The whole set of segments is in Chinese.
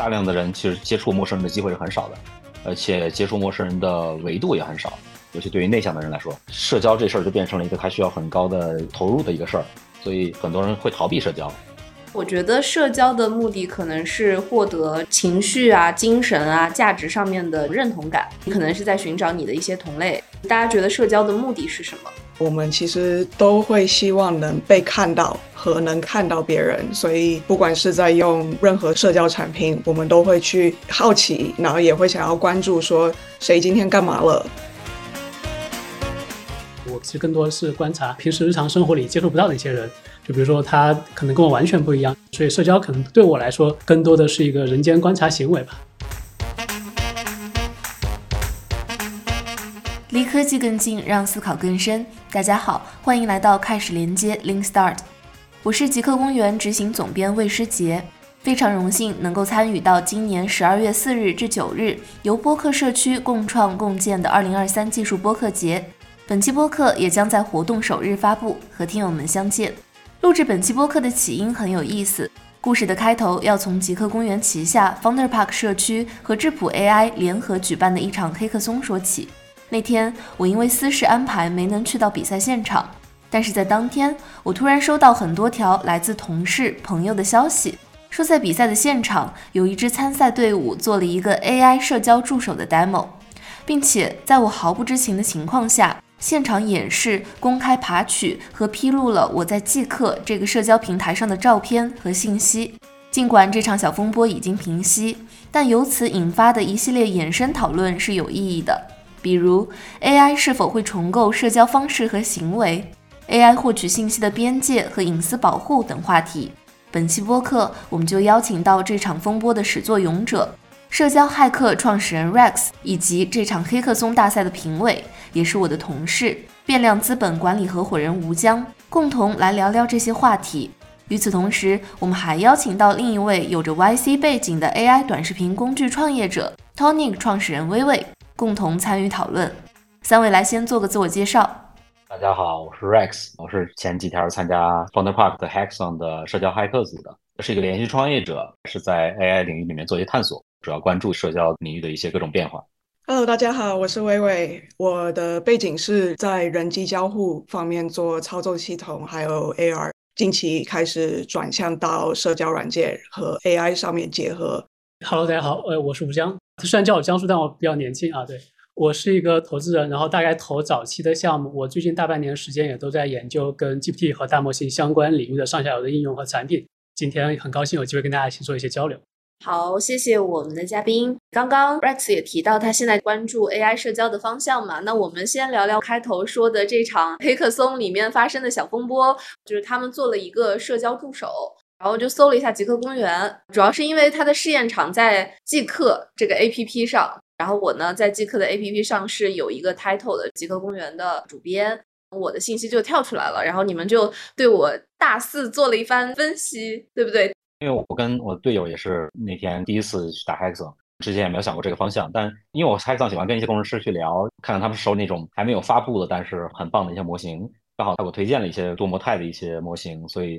大量的人其实接触陌生人的机会是很少的，而且接触陌生人的维度也很少。尤其对于内向的人来说，社交这事儿就变成了一个他需要很高的投入的一个事儿，所以很多人会逃避社交。我觉得社交的目的可能是获得情绪啊、精神啊、价值上面的认同感，你可能是在寻找你的一些同类。大家觉得社交的目的是什么？我们其实都会希望能被看到和能看到别人，所以不管是在用任何社交产品，我们都会去好奇，然后也会想要关注说谁今天干嘛了。我其实更多的是观察平时日常生活里接触不到的一些人，就比如说他可能跟我完全不一样，所以社交可能对我来说更多的是一个人间观察行为吧。科技更近，让思考更深。大家好，欢迎来到开始连接 Link Start。我是极客公园执行总编魏诗杰，非常荣幸能够参与到今年十二月四日至九日由播客社区共创共建的二零二三技术播客节。本期播客也将在活动首日发布，和听友们相见。录制本期播客的起因很有意思，故事的开头要从极客公园旗下 Founder Park 社区和智谱 AI 联合举办的一场黑客松说起。那天我因为私事安排没能去到比赛现场，但是在当天我突然收到很多条来自同事朋友的消息，说在比赛的现场有一支参赛队伍做了一个 AI 社交助手的 demo，并且在我毫不知情的情况下，现场演示、公开爬取和披露了我在即刻这个社交平台上的照片和信息。尽管这场小风波已经平息，但由此引发的一系列衍生讨论是有意义的。比如，AI 是否会重构社交方式和行为？AI 获取信息的边界和隐私保护等话题。本期播客，我们就邀请到这场风波的始作俑者——社交骇客创始人 Rex，以及这场黑客松大赛的评委，也是我的同事变量资本管理合伙人吴江，共同来聊聊这些话题。与此同时，我们还邀请到另一位有着 YC 背景的 AI 短视频工具创业者 Tonic 创始人微微。共同参与讨论。三位来先做个自我介绍。大家好，我是 Rex，我是前几天参加 Founder Park 的 Hackathon 的社交骇客组的，是一个连续创业者，是在 AI 领域里面做一些探索，主要关注社交领域的一些各种变化。Hello，大家好，我是微微，我的背景是在人机交互方面做操作系统，还有 AR，近期开始转向到社交软件和 AI 上面结合。Hello，大家好，呃，我是吴江。虽然叫我江叔，但我比较年轻啊。对我是一个投资人，然后大概投早期的项目。我最近大半年时间也都在研究跟 GPT 和大模型相关领域的上下游的应用和产品。今天很高兴有机会跟大家一起做一些交流。好，谢谢我们的嘉宾。刚刚 Rex 也提到他现在关注 AI 社交的方向嘛？那我们先聊聊开头说的这场黑客松里面发生的小风波，就是他们做了一个社交助手。然后就搜了一下极客公园，主要是因为它的试验场在极客这个 A P P 上。然后我呢，在极客的 A P P 上是有一个 title 的极客公园的主编，我的信息就跳出来了。然后你们就对我大肆做了一番分析，对不对？因为我跟我队友也是那天第一次去打 Hackathon，之前也没有想过这个方向。但因为我 Hexon 喜欢跟一些工程师去聊，看看他们手里那种还没有发布的，但是很棒的一些模型，刚好他给我推荐了一些多模态的一些模型，所以。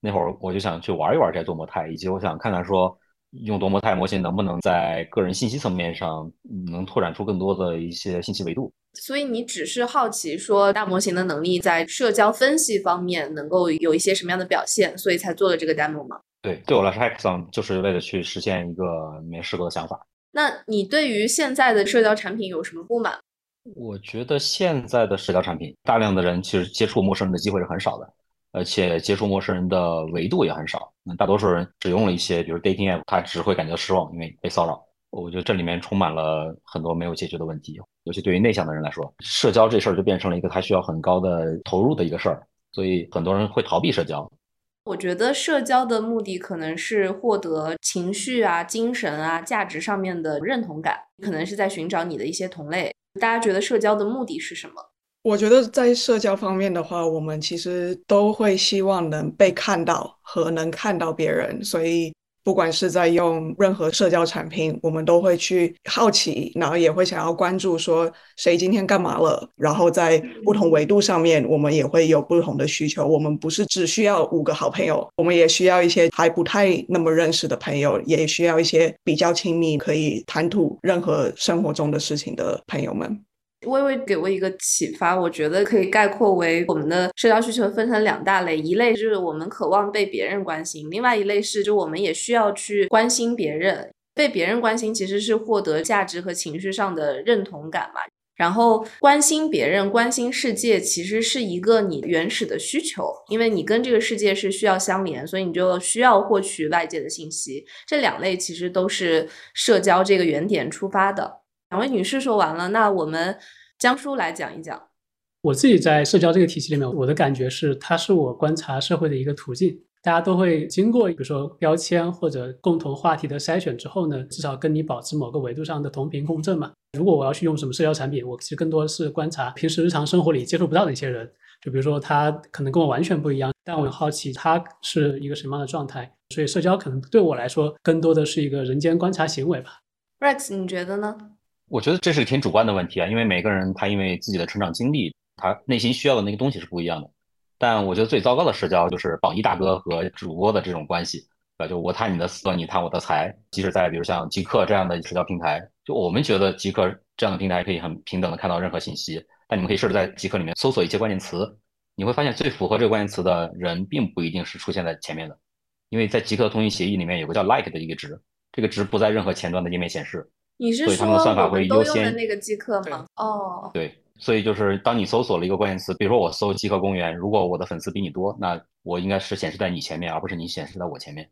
那会儿我就想去玩一玩这些多模态，以及我想看看说用多模态模型能不能在个人信息层面上能拓展出更多的一些信息维度。所以你只是好奇说大模型的能力在社交分析方面能够有一些什么样的表现，所以才做了这个 demo 吗？对，对我来说，Hackathon 就是为了去实现一个没试过的想法。那你对于现在的社交产品有什么不满？我觉得现在的社交产品，大量的人其实接触陌生人的机会是很少的。而且接触陌生人的维度也很少，那大多数人使用了一些，比如 dating app，他只会感觉失望，因为被骚扰。我觉得这里面充满了很多没有解决的问题，尤其对于内向的人来说，社交这事儿就变成了一个他需要很高的投入的一个事儿，所以很多人会逃避社交。我觉得社交的目的可能是获得情绪啊、精神啊、价值上面的认同感，可能是在寻找你的一些同类。大家觉得社交的目的是什么？我觉得在社交方面的话，我们其实都会希望能被看到和能看到别人，所以不管是在用任何社交产品，我们都会去好奇，然后也会想要关注说谁今天干嘛了。然后在不同维度上面，我们也会有不同的需求。我们不是只需要五个好朋友，我们也需要一些还不太那么认识的朋友，也需要一些比较亲密、可以谈吐任何生活中的事情的朋友们。微微给我一个启发，我觉得可以概括为我们的社交需求分成两大类，一类就是我们渴望被别人关心，另外一类是就我们也需要去关心别人。被别人关心其实是获得价值和情绪上的认同感嘛。然后关心别人、关心世界，其实是一个你原始的需求，因为你跟这个世界是需要相连，所以你就需要获取外界的信息。这两类其实都是社交这个原点出发的。两位女士说完了，那我们江叔来讲一讲。我自己在社交这个体系里面，我的感觉是，它是我观察社会的一个途径。大家都会经过，比如说标签或者共同话题的筛选之后呢，至少跟你保持某个维度上的同频共振嘛。如果我要去用什么社交产品，我其实更多的是观察平时日常生活里接触不到的一些人。就比如说他可能跟我完全不一样，但我很好奇他是一个什么样的状态。所以社交可能对我来说，更多的是一个人间观察行为吧。Rex，你觉得呢？我觉得这是挺主观的问题啊，因为每个人他因为自己的成长经历，他内心需要的那个东西是不一样的。但我觉得最糟糕的社交就是榜一大哥和主播的这种关系，对？就我探你的色，你探我的财。即使在比如像极客这样的社交平台，就我们觉得极客这样的平台可以很平等的看到任何信息。但你们可以试着在极客里面搜索一些关键词，你会发现最符合这个关键词的人，并不一定是出现在前面的，因为在极客的通讯协议里面有个叫 like 的一个值，这个值不在任何前端的页面显示。你是说我们都用的那个极客吗？哦，对，所以就是当你搜索了一个关键词，比如说我搜极客公园，如果我的粉丝比你多，那我应该是显示在你前面，而不是你显示在我前面。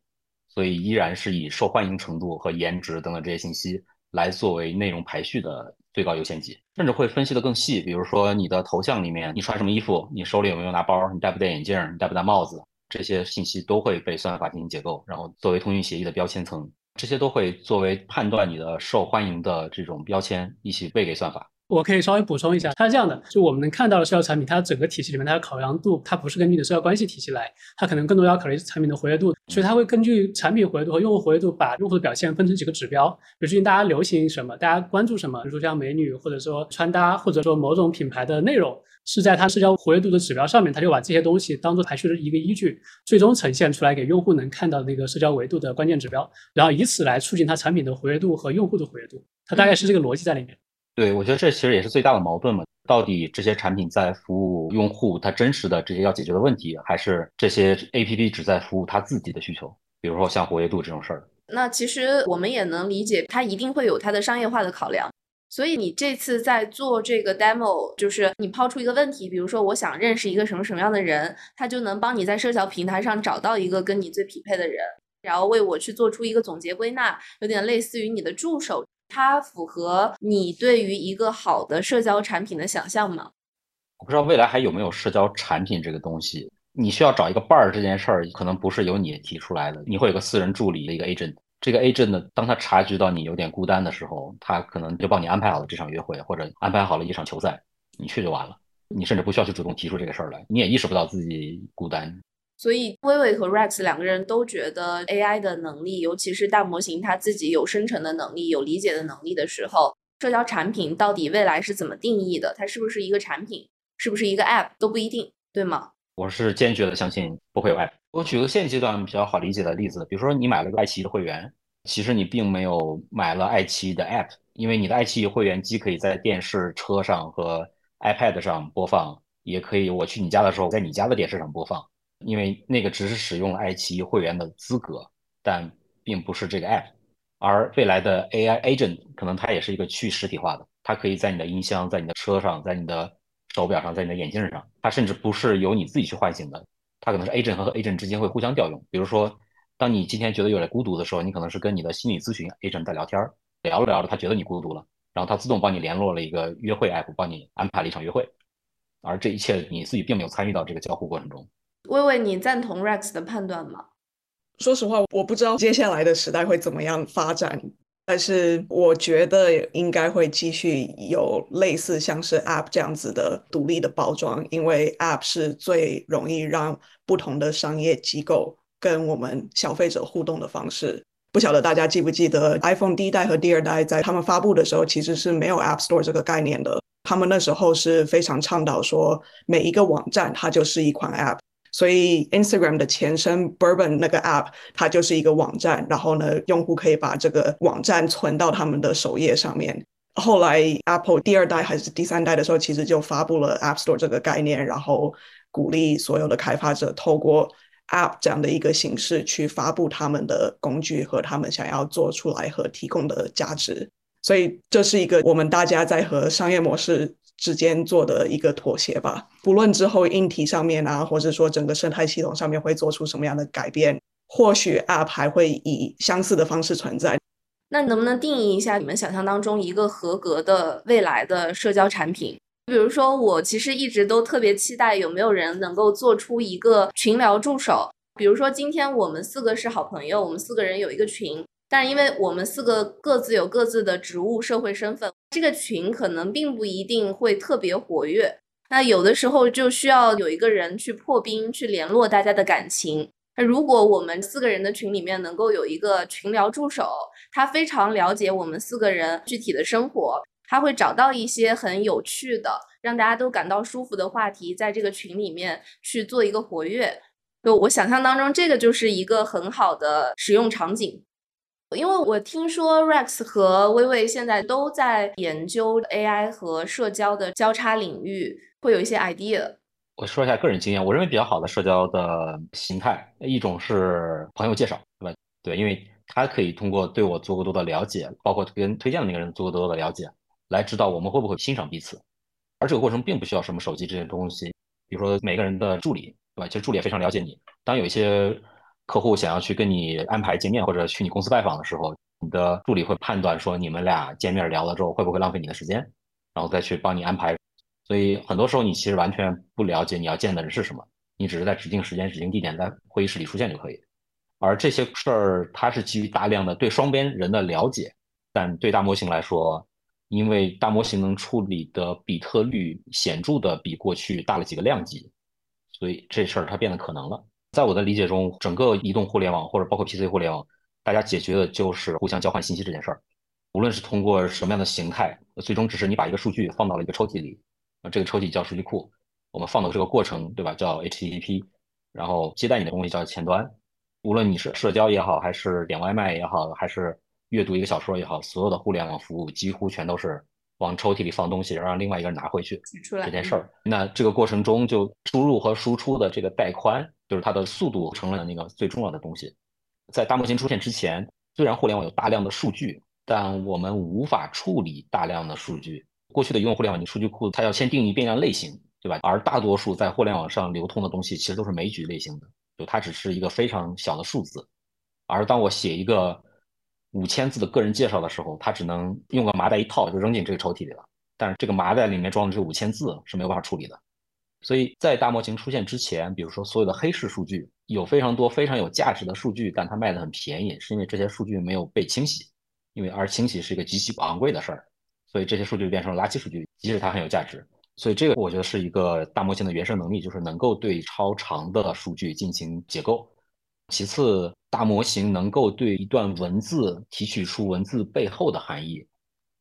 所以依然是以受欢迎程度和颜值等等这些信息来作为内容排序的最高优先级，甚至会分析的更细，比如说你的头像里面你穿什么衣服，你手里有没有拿包，你戴不戴眼镜，你戴不戴帽子，这些信息都会被算法进行解构，然后作为通讯协议的标签层。这些都会作为判断你的受欢迎的这种标签一起喂给算法。我可以稍微补充一下，它是这样的，就我们能看到的社交产品，它整个体系里面它的考量度，它不是根据你的社交关系体系来，它可能更多要考虑产品的活跃度，所以它会根据产品活跃度和用户活跃度，把用户的表现分成几个指标，比如最近大家流行什么，大家关注什么，比如说像美女，或者说穿搭，或者说某种品牌的内容。是在它社交活跃度的指标上面，它就把这些东西当做排序的一个依据，最终呈现出来给用户能看到那个社交维度的关键指标，然后以此来促进它产品的活跃度和用户的活跃度。它大概是这个逻辑在里面。对，我觉得这其实也是最大的矛盾嘛。到底这些产品在服务用户他真实的这些要解决的问题，还是这些 APP 只在服务他自己的需求？比如说像活跃度这种事儿。那其实我们也能理解，它一定会有它的商业化的考量。所以你这次在做这个 demo，就是你抛出一个问题，比如说我想认识一个什么什么样的人，他就能帮你在社交平台上找到一个跟你最匹配的人，然后为我去做出一个总结归纳，有点类似于你的助手。它符合你对于一个好的社交产品的想象吗？我不知道未来还有没有社交产品这个东西。你需要找一个伴儿这件事儿，可能不是由你提出来的，你会有个私人助理的一个 agent。这个 agent 呢，当他察觉到你有点孤单的时候，他可能就帮你安排好了这场约会，或者安排好了一场球赛，你去就完了。你甚至不需要去主动提出这个事儿来，你也意识不到自己孤单。所以，微微和 Rex 两个人都觉得 AI 的能力，尤其是大模型它自己有生成的能力、有理解的能力的时候，社交产品到底未来是怎么定义的？它是不是一个产品？是不是一个 App 都不一定，对吗？我是坚决的相信不会有 App。我举个现阶段比较好理解的例子，比如说你买了个爱奇艺的会员，其实你并没有买了爱奇艺的 App，因为你的爱奇艺会员既可以在电视、车上和 iPad 上播放，也可以我去你家的时候在你家的电视上播放，因为那个只是使用了爱奇艺会员的资格，但并不是这个 App。而未来的 AI Agent 可能它也是一个去实体化的，它可以在你的音箱、在你的车上、在你的手表上、在你的眼镜上，它甚至不是由你自己去唤醒的。它可能是 agent 和 agent 之间会互相调用，比如说，当你今天觉得有点孤独的时候，你可能是跟你的心理咨询 agent 在聊天，聊着聊着他觉得你孤独了，然后他自动帮你联络了一个约会 app，帮你安排了一场约会，而这一切你自己并没有参与到这个交互过程中。微微，你赞同 Rex 的判断吗？说实话，我不知道接下来的时代会怎么样发展。但是我觉得应该会继续有类似像是 App 这样子的独立的包装，因为 App 是最容易让不同的商业机构跟我们消费者互动的方式。不晓得大家记不记得，iPhone 第一代和第二代在他们发布的时候，其实是没有 App Store 这个概念的。他们那时候是非常倡导说，每一个网站它就是一款 App。所以 Instagram 的前身 Bourbon 那个 App 它就是一个网站，然后呢，用户可以把这个网站存到他们的首页上面。后来 Apple 第二代还是第三代的时候，其实就发布了 App Store 这个概念，然后鼓励所有的开发者透过 App 这样的一个形式去发布他们的工具和他们想要做出来和提供的价值，所以这是一个我们大家在和商业模式之间做的一个妥协吧。不论之后硬体上面啊，或者说整个生态系统上面会做出什么样的改变，或许 App 还会以相似的方式存在。那能不能定义一下你们想象当中一个合格的未来的社交产品？比如说，我其实一直都特别期待有没有人能够做出一个群聊助手。比如说，今天我们四个是好朋友，我们四个人有一个群，但因为我们四个各自有各自的职务、社会身份，这个群可能并不一定会特别活跃。那有的时候就需要有一个人去破冰，去联络大家的感情。那如果我们四个人的群里面能够有一个群聊助手，他非常了解我们四个人具体的生活。他会找到一些很有趣的，让大家都感到舒服的话题，在这个群里面去做一个活跃。就我想象当中，这个就是一个很好的使用场景。因为我听说 Rex 和微微现在都在研究 AI 和社交的交叉领域，会有一些 idea。我说一下个人经验，我认为比较好的社交的形态，一种是朋友介绍，对吧？对，因为他可以通过对我做过多的了解，包括跟推荐的那个人做过多的了解。来知道我们会不会欣赏彼此，而这个过程并不需要什么手机这些东西，比如说每个人的助理，对吧？其实助理也非常了解你。当有一些客户想要去跟你安排见面或者去你公司拜访的时候，你的助理会判断说你们俩见面聊了之后会不会浪费你的时间，然后再去帮你安排。所以很多时候你其实完全不了解你要见的人是什么，你只是在指定时间、指定地点在会议室里出现就可以。而这些事儿它是基于大量的对双边人的了解，但对大模型来说。因为大模型能处理的比特率显著的比过去大了几个量级，所以这事儿它变得可能了。在我的理解中，整个移动互联网或者包括 PC 互联网，大家解决的就是互相交换信息这件事儿。无论是通过什么样的形态，最终只是你把一个数据放到了一个抽屉里，这个抽屉叫数据库，我们放的这个过程，对吧？叫 HTTP，然后接待你的东西叫前端。无论你是社交也好，还是点外卖也好，还是阅读一个小说也好，所有的互联网服务几乎全都是往抽屉里放东西，然后让另外一个人拿回去这件事儿。那这个过程中，就输入和输出的这个带宽，就是它的速度成了那个最重要的东西。在大模型出现之前，虽然互联网有大量的数据，但我们无法处理大量的数据。过去的移动互联网，你数据库它要先定义变量类型，对吧？而大多数在互联网上流通的东西，其实都是枚举类型的，就它只是一个非常小的数字。而当我写一个五千字的个人介绍的时候，他只能用个麻袋一套就扔进这个抽屉里了。但是这个麻袋里面装的这五千字是没有办法处理的。所以在大模型出现之前，比如说所有的黑市数据，有非常多非常有价值的数据，但它卖的很便宜，是因为这些数据没有被清洗，因为而清洗是一个极其昂贵的事儿，所以这些数据变成了垃圾数据，即使它很有价值。所以这个我觉得是一个大模型的原生能力，就是能够对超长的数据进行解构。其次，大模型能够对一段文字提取出文字背后的含义，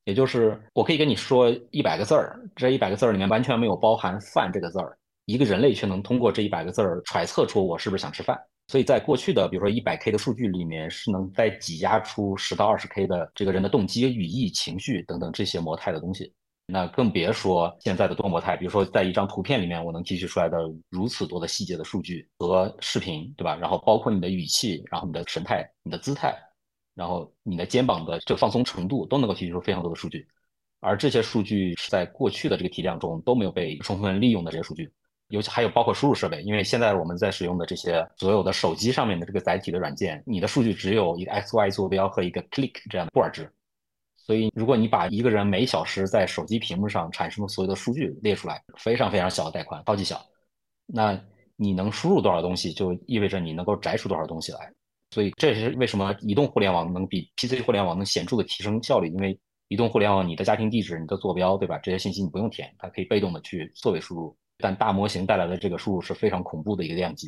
也就是我可以跟你说一百个字儿，这一百个字儿里面完全没有包含“饭”这个字儿，一个人类却能通过这一百个字儿揣测出我是不是想吃饭。所以在过去的比如说一百 K 的数据里面，是能再挤压出十到二十 K 的这个人的动机、语义、情绪等等这些模态的东西。那更别说现在的多模态，比如说在一张图片里面，我能提取出来的如此多的细节的数据和视频，对吧？然后包括你的语气，然后你的神态、你的姿态，然后你的肩膀的这个放松程度，都能够提取出非常多的数据。而这些数据是在过去的这个体量中都没有被充分利用的这些数据，尤其还有包括输入设备，因为现在我们在使用的这些所有的手机上面的这个载体的软件，你的数据只有一个 X Y 坐标和一个 click 这样的布尔值。所以，如果你把一个人每小时在手机屏幕上产生的所有的数据列出来，非常非常小的带宽，超级小，那你能输入多少东西，就意味着你能够摘出多少东西来。所以，这是为什么移动互联网能比 PC 互联网能显著的提升效率，因为移动互联网你的家庭地址、你的坐标，对吧？这些信息你不用填，它可以被动的去作为输入。但大模型带来的这个输入是非常恐怖的一个量级，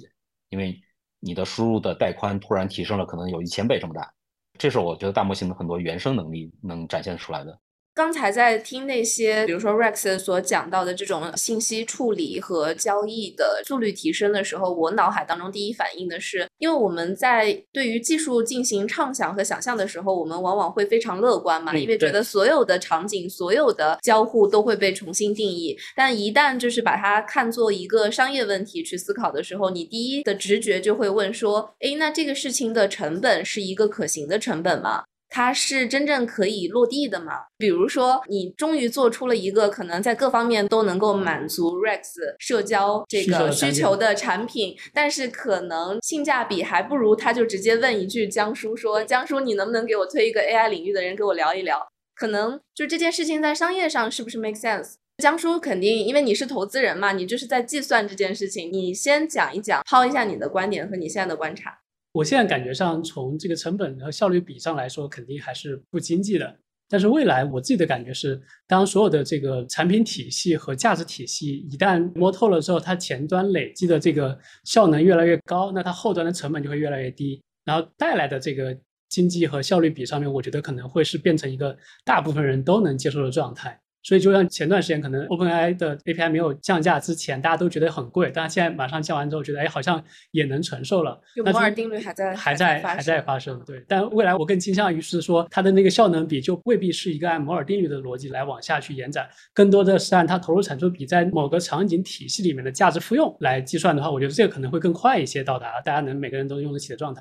因为你的输入的带宽突然提升了，可能有一千倍这么大。这是我觉得大模型的很多原生能力能展现出来的。刚才在听那些，比如说 Rex 所讲到的这种信息处理和交易的速率提升的时候，我脑海当中第一反应的是，因为我们在对于技术进行畅想和想象的时候，我们往往会非常乐观嘛，因为觉得所有的场景、所有的交互都会被重新定义。但一旦就是把它看作一个商业问题去思考的时候，你第一的直觉就会问说，诶，那这个事情的成本是一个可行的成本吗？它是真正可以落地的吗？比如说，你终于做出了一个可能在各方面都能够满足 Rex 社交这个需求的产品，但是可能性价比还不如他就直接问一句江叔说：“江叔，你能不能给我推一个 AI 领域的人给我聊一聊？”可能就这件事情在商业上是不是 make sense？江叔肯定，因为你是投资人嘛，你就是在计算这件事情。你先讲一讲，抛一下你的观点和你现在的观察。我现在感觉上，从这个成本和效率比上来说，肯定还是不经济的。但是未来我自己的感觉是，当所有的这个产品体系和价值体系一旦摸透了之后，它前端累积的这个效能越来越高，那它后端的成本就会越来越低，然后带来的这个经济和效率比上面，我觉得可能会是变成一个大部分人都能接受的状态。所以，就像前段时间可能 OpenAI 的 API 没有降价之前，大家都觉得很贵，但是现在马上降完之后，觉得哎，好像也能承受了。摩尔定律还在还在还在发生，对。但未来我更倾向于是说，它的那个效能比就未必是一个按摩尔定律的逻辑来往下去延展，更多的是按它投入产出比在某个场景体系里面的价值复用来计算的话，我觉得这个可能会更快一些到达大家能每个人都用得起的状态。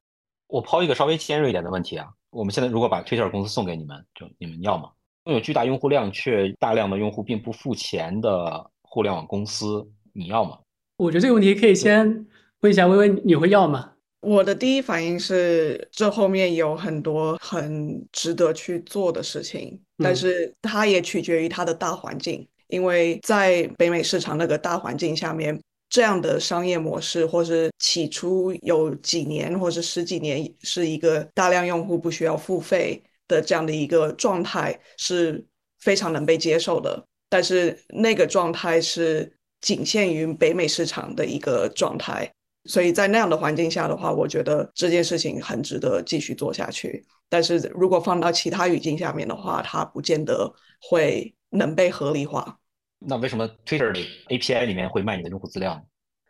我抛一个稍微尖锐一点的问题啊，我们现在如果把 Twitter 公司送给你们，就你们要吗？拥有巨大用户量却大量的用户并不付钱的互联网公司，你要吗？我觉得这个问题可以先问一下微微，你会要吗？我的第一反应是，这后面有很多很值得去做的事情，但是它也取决于它的大环境，因为在北美市场那个大环境下面，这样的商业模式，或是起初有几年或是十几年是一个大量用户不需要付费。的这样的一个状态是非常能被接受的，但是那个状态是仅限于北美市场的一个状态，所以在那样的环境下的话，我觉得这件事情很值得继续做下去。但是如果放到其他语境下面的话，它不见得会能被合理化。那为什么 Twitter 的 API 里面会卖你的用户资料，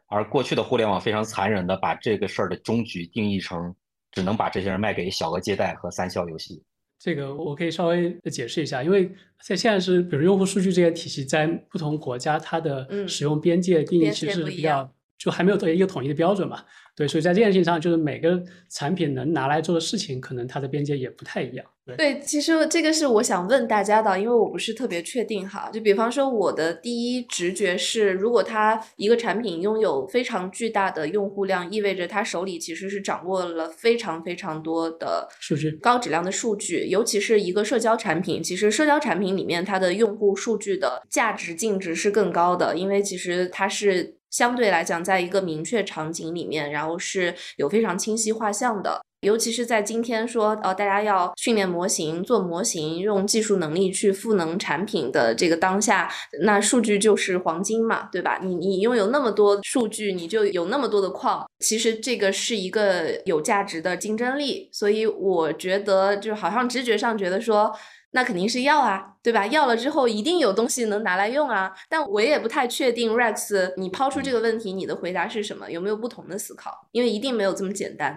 而过去的互联网非常残忍的把这个事儿的终局定义成只能把这些人卖给小额借贷和三消游戏？这个我可以稍微解释一下，因为在现在是，比如用户数据这些体系，在不同国家它的使用边界定义其实比较，就还没有一个统一的标准嘛。对，所以在这件事情上，就是每个产品能拿来做的事情，可能它的边界也不太一样。对，其实这个是我想问大家的，因为我不是特别确定哈。就比方说，我的第一直觉是，如果它一个产品拥有非常巨大的用户量，意味着它手里其实是掌握了非常非常多的数据、高质量的数据，尤其是一个社交产品。其实社交产品里面，它的用户数据的价值净值是更高的，因为其实它是。相对来讲，在一个明确场景里面，然后是有非常清晰画像的。尤其是在今天说，呃，大家要训练模型、做模型、用技术能力去赋能产品的这个当下，那数据就是黄金嘛，对吧？你你拥有那么多数据，你就有那么多的矿，其实这个是一个有价值的竞争力。所以我觉得，就好像直觉上觉得说。那肯定是要啊，对吧？要了之后一定有东西能拿来用啊。但我也不太确定，Rex，你抛出这个问题，你的回答是什么？有没有不同的思考？因为一定没有这么简单。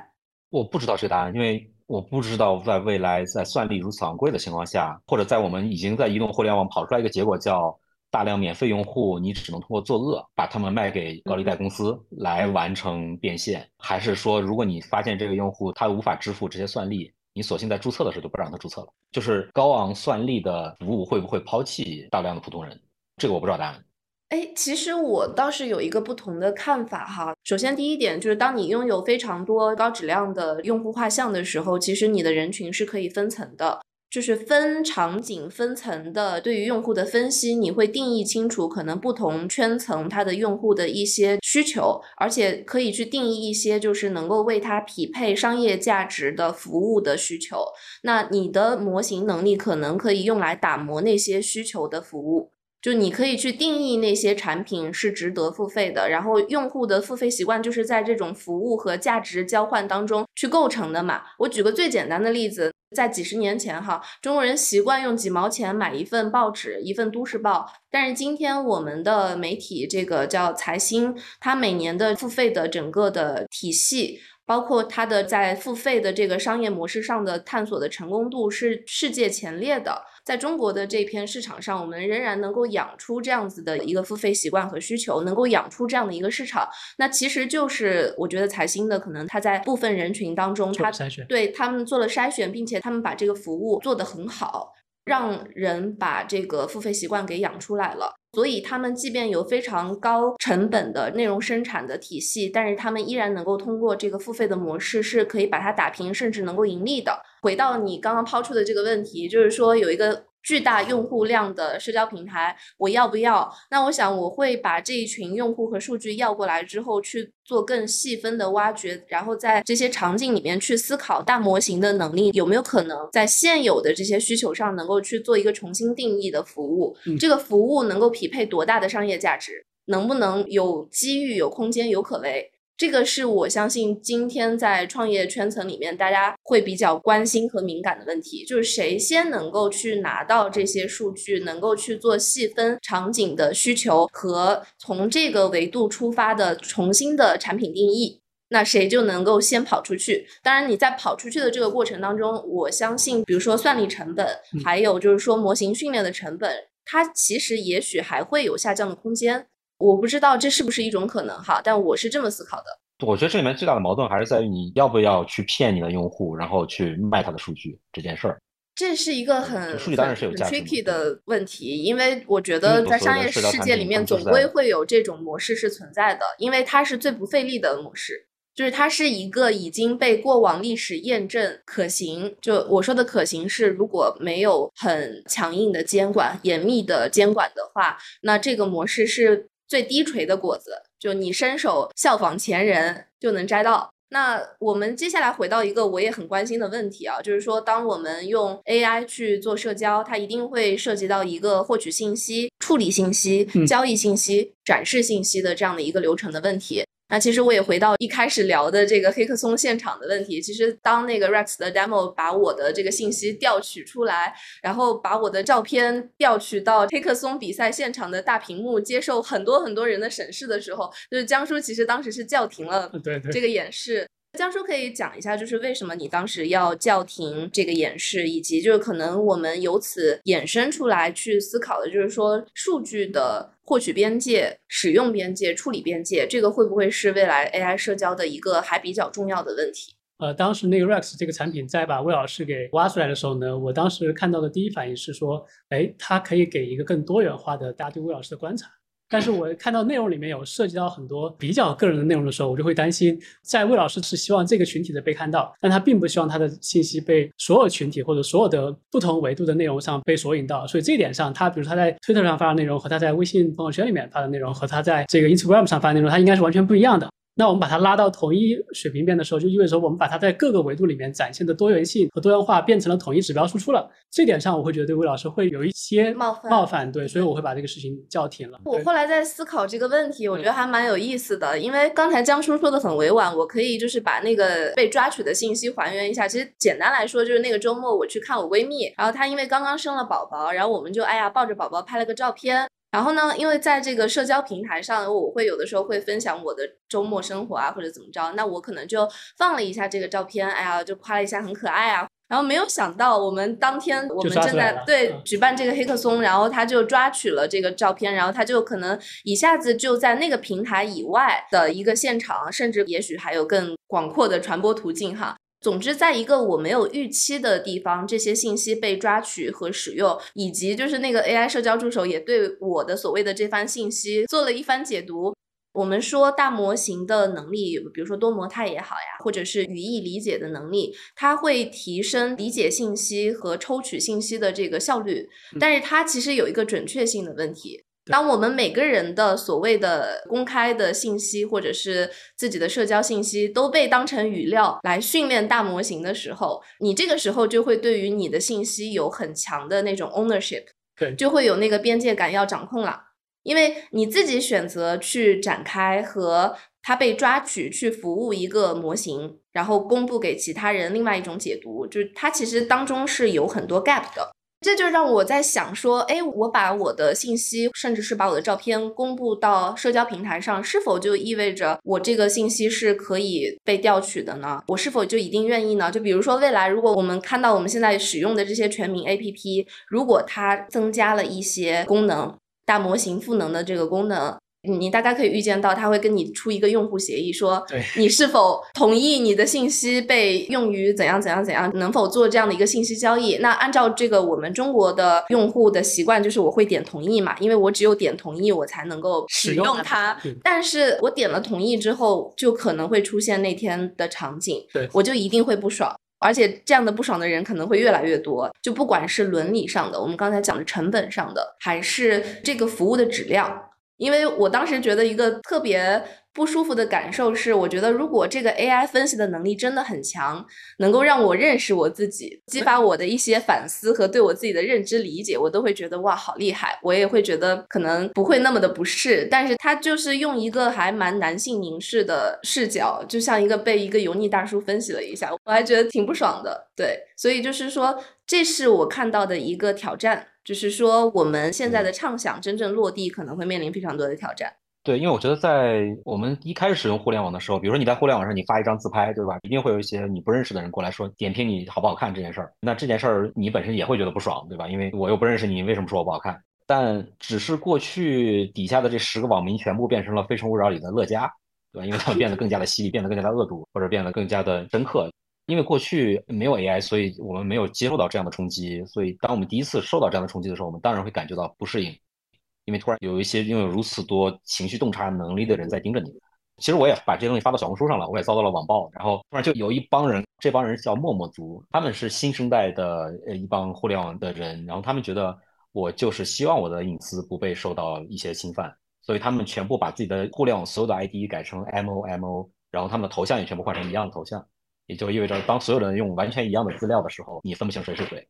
我不知道这个答案，因为我不知道在未来在算力如此昂贵的情况下，或者在我们已经在移动互联网跑出来一个结果叫大量免费用户，你只能通过作恶把他们卖给高利贷公司来完成变现，还是说如果你发现这个用户他无法支付这些算力？你索性在注册的时候就不让他注册了，就是高昂算力的服务会不会抛弃大量的普通人？这个我不知道答案。哎，其实我倒是有一个不同的看法哈。首先第一点就是，当你拥有非常多高质量的用户画像的时候，其实你的人群是可以分层的。就是分场景、分层的对于用户的分析，你会定义清楚可能不同圈层它的用户的一些需求，而且可以去定义一些就是能够为它匹配商业价值的服务的需求。那你的模型能力可能可以用来打磨那些需求的服务。就你可以去定义那些产品是值得付费的，然后用户的付费习惯就是在这种服务和价值交换当中去构成的嘛。我举个最简单的例子，在几十年前，哈，中国人习惯用几毛钱买一份报纸，一份都市报。但是今天我们的媒体，这个叫财新，它每年的付费的整个的体系。包括它的在付费的这个商业模式上的探索的成功度是世界前列的，在中国的这片市场上，我们仍然能够养出这样子的一个付费习惯和需求，能够养出这样的一个市场，那其实就是我觉得财新的可能他在部分人群当中，他对他们做了筛选，并且他们把这个服务做得很好。让人把这个付费习惯给养出来了，所以他们即便有非常高成本的内容生产的体系，但是他们依然能够通过这个付费的模式是可以把它打平，甚至能够盈利的。回到你刚刚抛出的这个问题，就是说有一个。巨大用户量的社交平台，我要不要？那我想我会把这一群用户和数据要过来之后，去做更细分的挖掘，然后在这些场景里面去思考大模型的能力有没有可能在现有的这些需求上能够去做一个重新定义的服务。这个服务能够匹配多大的商业价值？能不能有机遇、有空间、有可为？这个是我相信今天在创业圈层里面大家会比较关心和敏感的问题，就是谁先能够去拿到这些数据，能够去做细分场景的需求和从这个维度出发的重新的产品定义，那谁就能够先跑出去。当然，你在跑出去的这个过程当中，我相信，比如说算力成本，还有就是说模型训练的成本，它其实也许还会有下降的空间。我不知道这是不是一种可能哈，但我是这么思考的。我觉得这里面最大的矛盾还是在于你要不要去骗你的用户，然后去卖他的数据这件事儿。这是一个很数据当然是有价值 tricky 的问题，因为我觉得在商业世界里面总归会有这种模式是存在的，因为它是最不费力的模式，就是它是一个已经被过往历史验证可行。就我说的可行是，如果没有很强硬的监管、严密的监管的话，那这个模式是。最低垂的果子，就你伸手效仿前人就能摘到。那我们接下来回到一个我也很关心的问题啊，就是说，当我们用 AI 去做社交，它一定会涉及到一个获取信息、处理信息、交易信息、展示信息的这样的一个流程的问题。那其实我也回到一开始聊的这个黑客松现场的问题。其实当那个 Rex 的 demo 把我的这个信息调取出来，然后把我的照片调取到黑客松比赛现场的大屏幕，接受很多很多人的审视的时候，就是江叔其实当时是叫停了这个演示。江叔可以讲一下，就是为什么你当时要叫停这个演示，以及就是可能我们由此衍生出来去思考的，就是说数据的获取边界、使用边界、处理边界，这个会不会是未来 AI 社交的一个还比较重要的问题？呃，当时那个 Rex 这个产品在把魏老师给挖出来的时候呢，我当时看到的第一反应是说，哎，它可以给一个更多元化的大家对魏老师的观察。但是我看到内容里面有涉及到很多比较个人的内容的时候，我就会担心，在魏老师是希望这个群体的被看到，但他并不希望他的信息被所有群体或者所有的不同维度的内容上被索引到。所以这一点上，他比如他在推特上发的内容和他在微信朋友圈里面发的内容和他在这个 Instagram 上发的内容，他应该是完全不一样的。那我们把它拉到同一水平面的时候，就意味着我们把它在各个维度里面展现的多元性和多样化变成了统一指标输出了。这点上，我会觉得对魏老师会有一些冒犯，冒犯对，所以我会把这个事情叫停了。我后来在思考这个问题，我觉得还蛮有意思的，因为刚才江叔说的很委婉，我可以就是把那个被抓取的信息还原一下。其实简单来说，就是那个周末我去看我闺蜜，然后她因为刚刚生了宝宝，然后我们就哎呀抱着宝宝拍了个照片。然后呢，因为在这个社交平台上，我会有的时候会分享我的周末生活啊，或者怎么着，那我可能就放了一下这个照片，哎呀，就夸了一下很可爱啊。然后没有想到，我们当天我们正在对举办这个黑客松，然后他就抓取了这个照片，然后他就可能一下子就在那个平台以外的一个现场，甚至也许还有更广阔的传播途径哈。总之，在一个我没有预期的地方，这些信息被抓取和使用，以及就是那个 AI 社交助手也对我的所谓的这番信息做了一番解读。我们说大模型的能力，比如说多模态也好呀，或者是语义理解的能力，它会提升理解信息和抽取信息的这个效率，但是它其实有一个准确性的问题。当我们每个人的所谓的公开的信息，或者是自己的社交信息都被当成语料来训练大模型的时候，你这个时候就会对于你的信息有很强的那种 ownership，对，就会有那个边界感要掌控了，因为你自己选择去展开和。它被抓取去服务一个模型，然后公布给其他人另外一种解读，就是它其实当中是有很多 gap 的。这就让我在想说，哎，我把我的信息，甚至是把我的照片公布到社交平台上，是否就意味着我这个信息是可以被调取的呢？我是否就一定愿意呢？就比如说，未来如果我们看到我们现在使用的这些全民 APP，如果它增加了一些功能，大模型赋能的这个功能。你大概可以预见到，他会跟你出一个用户协议，说你是否同意你的信息被用于怎样怎样怎样，能否做这样的一个信息交易？那按照这个我们中国的用户的习惯，就是我会点同意嘛，因为我只有点同意，我才能够使用它。但是我点了同意之后，就可能会出现那天的场景，我就一定会不爽，而且这样的不爽的人可能会越来越多。就不管是伦理上的，我们刚才讲的成本上的，还是这个服务的质量。因为我当时觉得一个特别不舒服的感受是，我觉得如果这个 AI 分析的能力真的很强，能够让我认识我自己，激发我的一些反思和对我自己的认知理解，我都会觉得哇，好厉害！我也会觉得可能不会那么的不适，但是他就是用一个还蛮男性凝视的视角，就像一个被一个油腻大叔分析了一下，我还觉得挺不爽的。对，所以就是说，这是我看到的一个挑战。就是说，我们现在的畅想真正落地，可能会面临非常多的挑战。对，因为我觉得在我们一开始使用互联网的时候，比如说你在互联网上你发一张自拍，对吧？一定会有一些你不认识的人过来说点评你好不好看这件事儿。那这件事儿你本身也会觉得不爽，对吧？因为我又不认识你，为什么说我不好看？但只是过去底下的这十个网民全部变成了《非诚勿扰》里的乐嘉，对吧？因为他们变得更加的犀利，变得更加的恶毒，或者变得更加的深刻。因为过去没有 AI，所以我们没有接受到这样的冲击。所以当我们第一次受到这样的冲击的时候，我们当然会感觉到不适应。因为突然有一些拥有如此多情绪洞察能力的人在盯着你。其实我也把这些东西发到小红书上了，我也遭到了网暴。然后突然就有一帮人，这帮人叫陌陌族，他们是新生代的呃一帮互联网的人。然后他们觉得我就是希望我的隐私不被受到一些侵犯，所以他们全部把自己的互联网所有的 ID 改成 MOMO，然后他们的头像也全部换成一样的头像。也就意味着，当所有人用完全一样的资料的时候，你分不清谁是谁。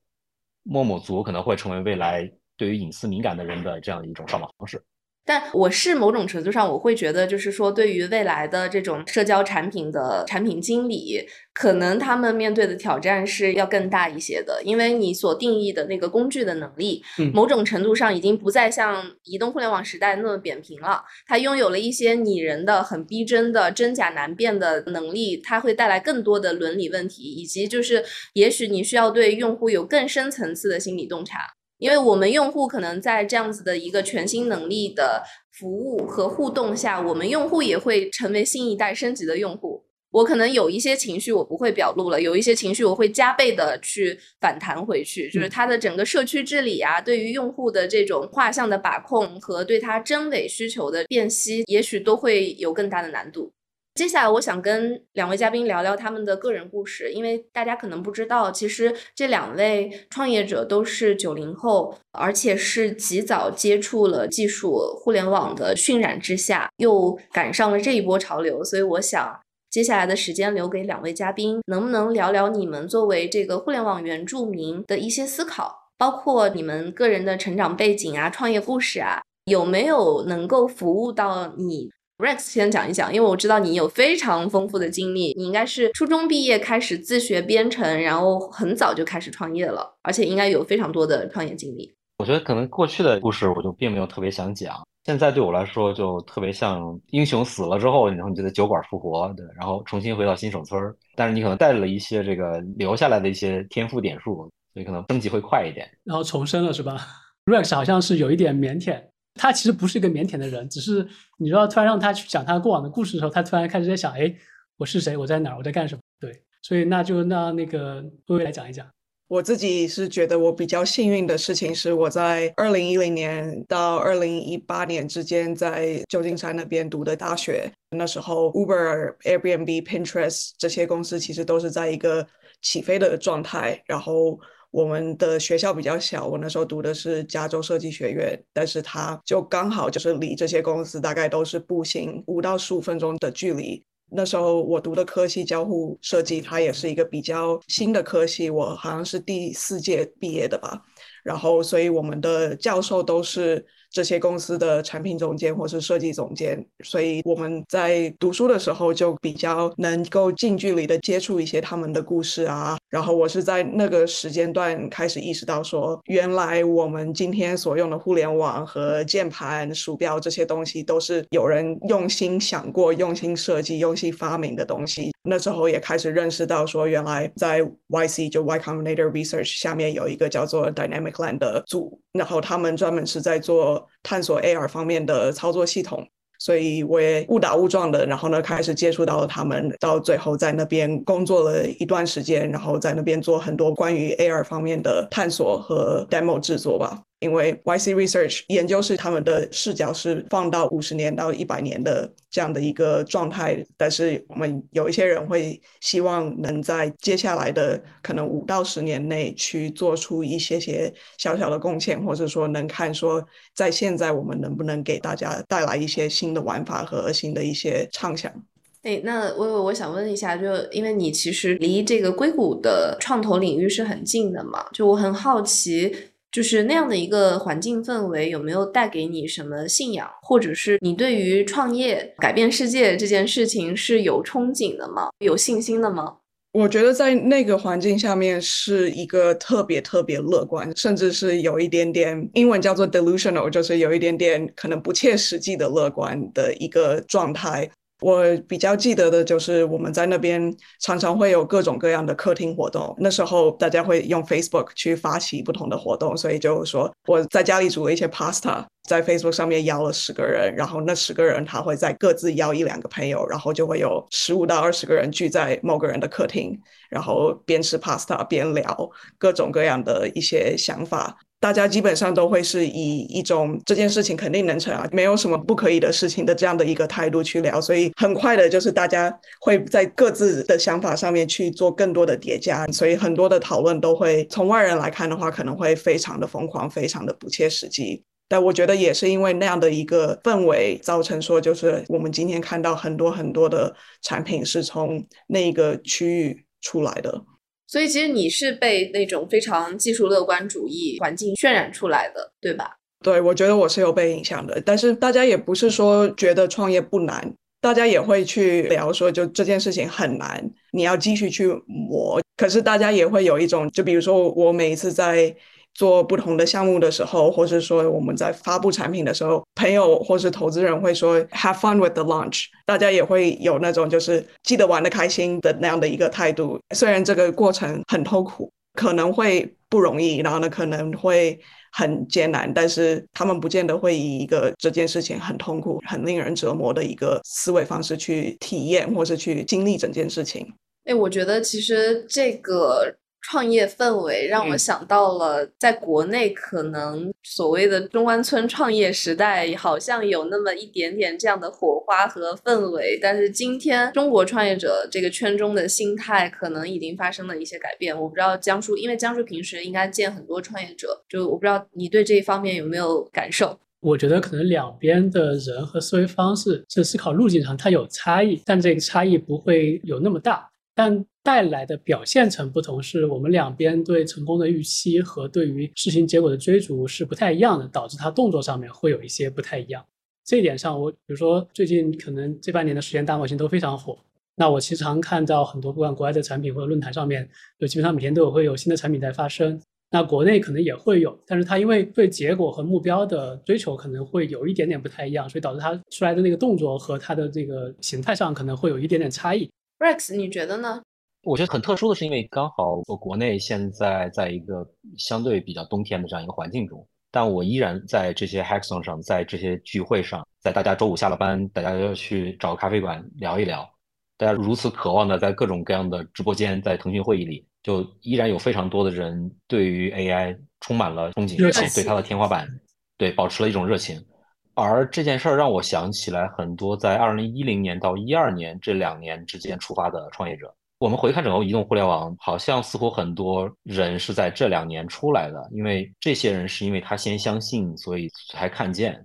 陌陌族可能会成为未来对于隐私敏感的人的这样一种上网方式。但我是某种程度上，我会觉得，就是说，对于未来的这种社交产品的产品经理，可能他们面对的挑战是要更大一些的，因为你所定义的那个工具的能力，某种程度上已经不再像移动互联网时代那么扁平了。它拥有了一些拟人的、很逼真的、真假难辨的能力，它会带来更多的伦理问题，以及就是，也许你需要对用户有更深层次的心理洞察。因为我们用户可能在这样子的一个全新能力的服务和互动下，我们用户也会成为新一代升级的用户。我可能有一些情绪我不会表露了，有一些情绪我会加倍的去反弹回去。就是它的整个社区治理啊，对于用户的这种画像的把控和对它真伪需求的辨析，也许都会有更大的难度。接下来，我想跟两位嘉宾聊聊他们的个人故事，因为大家可能不知道，其实这两位创业者都是九零后，而且是极早接触了技术互联网的熏染之下，又赶上了这一波潮流。所以，我想接下来的时间留给两位嘉宾，能不能聊聊你们作为这个互联网原住民的一些思考，包括你们个人的成长背景啊、创业故事啊，有没有能够服务到你？Rex 先讲一讲，因为我知道你有非常丰富的经历，你应该是初中毕业开始自学编程，然后很早就开始创业了，而且应该有非常多的创业经历。我觉得可能过去的故事我就并没有特别想讲，现在对我来说就特别像英雄死了之后，然后你就在酒馆复活，对，然后重新回到新手村儿，但是你可能带了一些这个留下来的一些天赋点数，所以可能升级会快一点。然后重生了是吧？Rex 好像是有一点腼腆。他其实不是一个腼腆的人，只是你知道，突然让他去讲他过往的故事的时候，他突然开始在想：哎，我是谁？我在哪儿？我在干什么？对，所以那就让那个微微来讲一讲。我自己是觉得我比较幸运的事情是，我在二零一零年到二零一八年之间在旧金山那边读的大学。那时候，Uber、Airbnb、Pinterest 这些公司其实都是在一个起飞的状态，然后。我们的学校比较小，我那时候读的是加州设计学院，但是它就刚好就是离这些公司大概都是步行五到十五分钟的距离。那时候我读的科系交互设计，它也是一个比较新的科系，我好像是第四届毕业的吧。然后，所以我们的教授都是这些公司的产品总监或是设计总监，所以我们在读书的时候就比较能够近距离的接触一些他们的故事啊。然后我是在那个时间段开始意识到，说原来我们今天所用的互联网和键盘、鼠标这些东西，都是有人用心想过、用心设计、用心发明的东西。那时候也开始认识到，说原来在 YC 就 Y Combinator Research 下面有一个叫做 Dynamic Land 的组，然后他们专门是在做探索 AR 方面的操作系统。所以我也误打误撞的，然后呢开始接触到了他们，到最后在那边工作了一段时间，然后在那边做很多关于 AR 方面的探索和 demo 制作吧。因为 YC Research 研究是他们的视角是放到五十年到一百年的这样的一个状态，但是我们有一些人会希望能在接下来的可能五到十年内去做出一些些小小的贡献，或者说能看说在现在我们能不能给大家带来一些新的玩法和新的一些畅想。哎，那我我想问一下，就因为你其实离这个硅谷的创投领域是很近的嘛，就我很好奇。就是那样的一个环境氛围，有没有带给你什么信仰，或者是你对于创业改变世界这件事情是有憧憬的吗？有信心的吗？我觉得在那个环境下面是一个特别特别乐观，甚至是有一点点英文叫做 delusional，就是有一点点可能不切实际的乐观的一个状态。我比较记得的就是我们在那边常常会有各种各样的客厅活动。那时候大家会用 Facebook 去发起不同的活动，所以就说我在家里煮了一些 pasta，在 Facebook 上面邀了十个人，然后那十个人他会在各自邀一两个朋友，然后就会有十五到二十个人聚在某个人的客厅，然后边吃 pasta 边聊各种各样的一些想法。大家基本上都会是以一种这件事情肯定能成啊，没有什么不可以的事情的这样的一个态度去聊，所以很快的就是大家会在各自的想法上面去做更多的叠加，所以很多的讨论都会从外人来看的话，可能会非常的疯狂，非常的不切实际。但我觉得也是因为那样的一个氛围，造成说就是我们今天看到很多很多的产品是从那个区域出来的。所以其实你是被那种非常技术乐观主义环境渲染出来的，对吧？对，我觉得我是有被影响的。但是大家也不是说觉得创业不难，大家也会去聊说，就这件事情很难，你要继续去磨。可是大家也会有一种，就比如说我每一次在。做不同的项目的时候，或是说我们在发布产品的时候，朋友或是投资人会说 “have fun with the launch”，大家也会有那种就是记得玩的开心的那样的一个态度。虽然这个过程很痛苦，可能会不容易，然后呢可能会很艰难，但是他们不见得会以一个这件事情很痛苦、很令人折磨的一个思维方式去体验或是去经历整件事情。哎，我觉得其实这个。创业氛围让我想到了，在国内可能所谓的中关村创业时代，好像有那么一点点这样的火花和氛围。但是今天中国创业者这个圈中的心态，可能已经发生了一些改变。我不知道江叔，因为江叔平时应该见很多创业者，就我不知道你对这一方面有没有感受？我觉得可能两边的人和思维方式，这思考路径上它有差异，但这个差异不会有那么大。但带来的表现层不同，是我们两边对成功的预期和对于事情结果的追逐是不太一样的，导致它动作上面会有一些不太一样。这一点上，我比如说最近可能这半年的时间大模型都非常火，那我其实常看到很多不管国外的产品或者论坛上面，就基本上每天都有会有新的产品在发生。那国内可能也会有，但是它因为对结果和目标的追求可能会有一点点不太一样，所以导致它出来的那个动作和它的这个形态上可能会有一点点差异。Rex，你觉得呢？我觉得很特殊的是，因为刚好我国内现在在一个相对比较冬天的这样一个环境中，但我依然在这些 hackathon 上，在这些聚会上，在大家周五下了班，大家要去找个咖啡馆聊一聊，大家如此渴望的在各种各样的直播间，在腾讯会议里，就依然有非常多的人对于 AI 充满了憧憬，对它的天花板，对保持了一种热情。而这件事儿让我想起来很多在二零一零年到一二年这两年之间出发的创业者。我们回看整个移动互联网，好像似乎很多人是在这两年出来的，因为这些人是因为他先相信，所以才看见，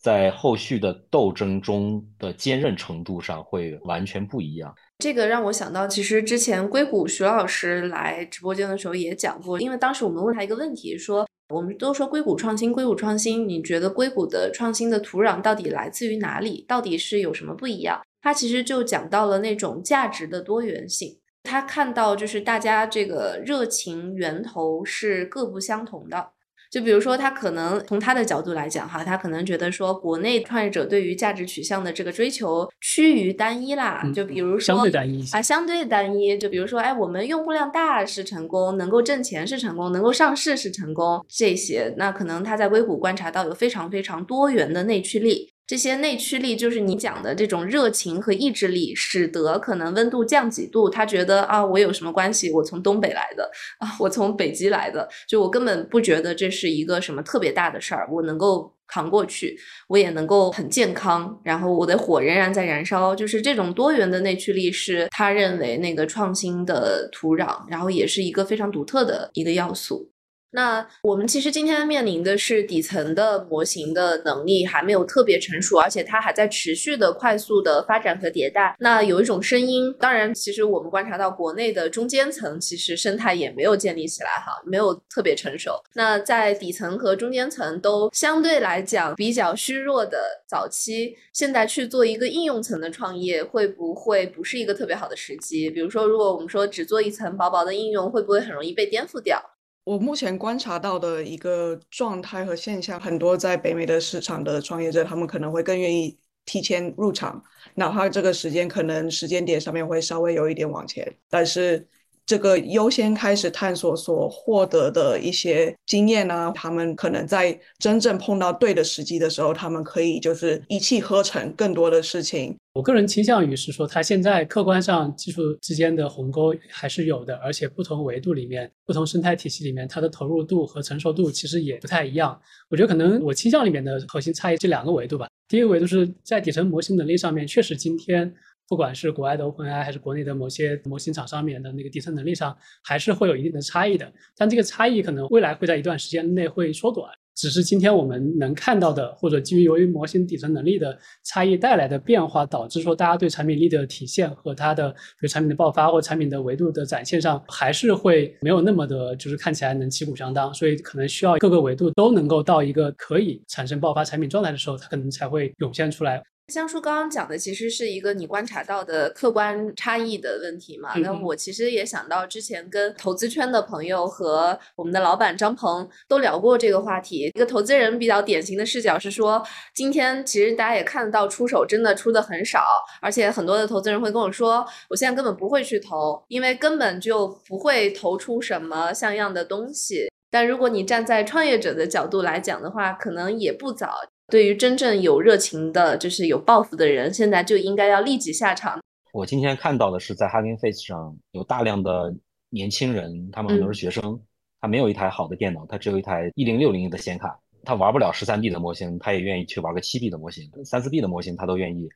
在后续的斗争中的坚韧程度上会完全不一样。这个让我想到，其实之前硅谷徐老师来直播间的时候也讲过，因为当时我们问他一个问题，说我们都说硅谷创新，硅谷创新，你觉得硅谷的创新的土壤到底来自于哪里？到底是有什么不一样？他其实就讲到了那种价值的多元性。他看到就是大家这个热情源头是各不相同的。就比如说，他可能从他的角度来讲，哈，他可能觉得说，国内创业者对于价值取向的这个追求趋于单一啦。就比如说相对单一啊，相对单一。就比如说，哎，我们用户量大是成功，能够挣钱是成功，能够上市是成功，这些，那可能他在硅谷观察到有非常非常多元的内驱力。这些内驱力就是你讲的这种热情和意志力，使得可能温度降几度，他觉得啊，我有什么关系？我从东北来的啊，我从北极来的，就我根本不觉得这是一个什么特别大的事儿，我能够扛过去，我也能够很健康，然后我的火仍然在燃烧，就是这种多元的内驱力是他认为那个创新的土壤，然后也是一个非常独特的一个要素。那我们其实今天面临的是底层的模型的能力还没有特别成熟，而且它还在持续的快速的发展和迭代。那有一种声音，当然，其实我们观察到国内的中间层其实生态也没有建立起来哈，没有特别成熟。那在底层和中间层都相对来讲比较虚弱的早期，现在去做一个应用层的创业，会不会不是一个特别好的时机？比如说，如果我们说只做一层薄薄的应用，会不会很容易被颠覆掉？我目前观察到的一个状态和现象，很多在北美的市场的创业者，他们可能会更愿意提前入场，哪怕这个时间可能时间点上面会稍微有一点往前，但是这个优先开始探索所获得的一些经验呢，他们可能在真正碰到对的时机的时候，他们可以就是一气呵成更多的事情。我个人倾向于是说，它现在客观上技术之间的鸿沟还是有的，而且不同维度里面、不同生态体系里面，它的投入度和成熟度其实也不太一样。我觉得可能我倾向里面的核心差异这两个维度吧。第一个维度是在底层模型能力上面，确实今天不管是国外的 OpenAI 还是国内的某些模型厂上面的那个底层能力上，还是会有一定的差异的。但这个差异可能未来会在一段时间内会缩短。只是今天我们能看到的，或者基于由于模型底层能力的差异带来的变化，导致说大家对产品力的体现和它的对产品的爆发或产品的维度的展现上，还是会没有那么的，就是看起来能旗鼓相当。所以可能需要各个维度都能够到一个可以产生爆发产品状态的时候，它可能才会涌现出来。香叔刚刚讲的其实是一个你观察到的客观差异的问题嘛？那我其实也想到之前跟投资圈的朋友和我们的老板张鹏都聊过这个话题。一个投资人比较典型的视角是说，今天其实大家也看得到出手真的出的很少，而且很多的投资人会跟我说，我现在根本不会去投，因为根本就不会投出什么像样的东西。但如果你站在创业者的角度来讲的话，可能也不早。对于真正有热情的，就是有抱负的人，现在就应该要立即下场。我今天看到的是，在 Hugging Face 上有大量的年轻人，他们很多是学生，他没有一台好的电脑，他只有一台一零六零的显卡，他玩不了十三 B 的模型，他也愿意去玩个七 B 的模型，三四 B 的模型他都愿意。